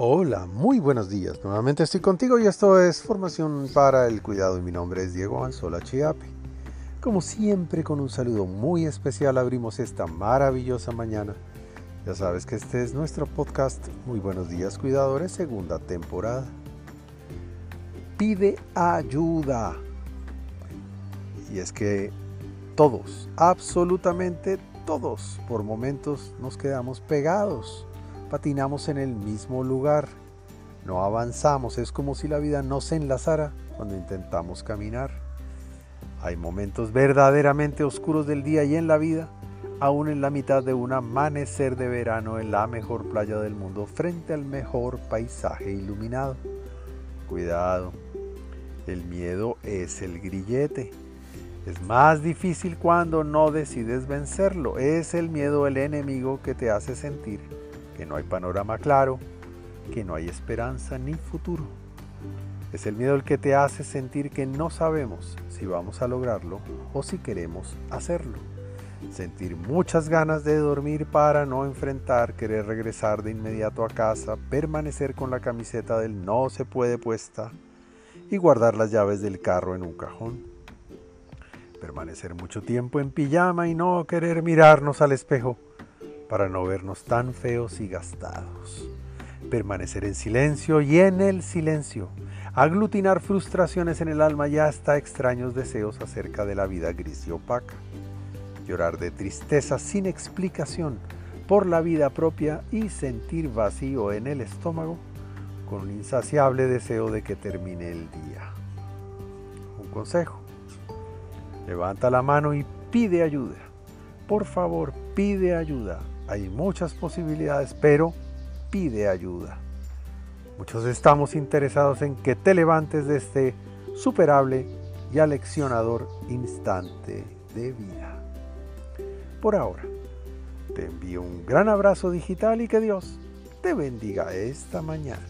Hola, muy buenos días. Nuevamente estoy contigo y esto es Formación para el Cuidado y mi nombre es Diego Anzola Chiape. Como siempre, con un saludo muy especial abrimos esta maravillosa mañana. Ya sabes que este es nuestro podcast Muy buenos días cuidadores, segunda temporada. Pide ayuda. Y es que todos, absolutamente todos, por momentos nos quedamos pegados patinamos en el mismo lugar, no avanzamos, es como si la vida no se enlazara cuando intentamos caminar. Hay momentos verdaderamente oscuros del día y en la vida, aún en la mitad de un amanecer de verano en la mejor playa del mundo, frente al mejor paisaje iluminado. Cuidado, el miedo es el grillete. Es más difícil cuando no decides vencerlo. Es el miedo el enemigo que te hace sentir que no hay panorama claro, que no hay esperanza ni futuro. Es el miedo el que te hace sentir que no sabemos si vamos a lograrlo o si queremos hacerlo. Sentir muchas ganas de dormir para no enfrentar, querer regresar de inmediato a casa, permanecer con la camiseta del no se puede puesta y guardar las llaves del carro en un cajón. Permanecer mucho tiempo en pijama y no querer mirarnos al espejo para no vernos tan feos y gastados. Permanecer en silencio y en el silencio. Aglutinar frustraciones en el alma y hasta extraños deseos acerca de la vida gris y opaca. Llorar de tristeza sin explicación por la vida propia y sentir vacío en el estómago con un insaciable deseo de que termine el día. Un consejo. Levanta la mano y pide ayuda. Por favor, pide ayuda hay muchas posibilidades, pero pide ayuda. Muchos estamos interesados en que te levantes de este superable y aleccionador instante de vida. Por ahora, te envío un gran abrazo digital y que Dios te bendiga esta mañana.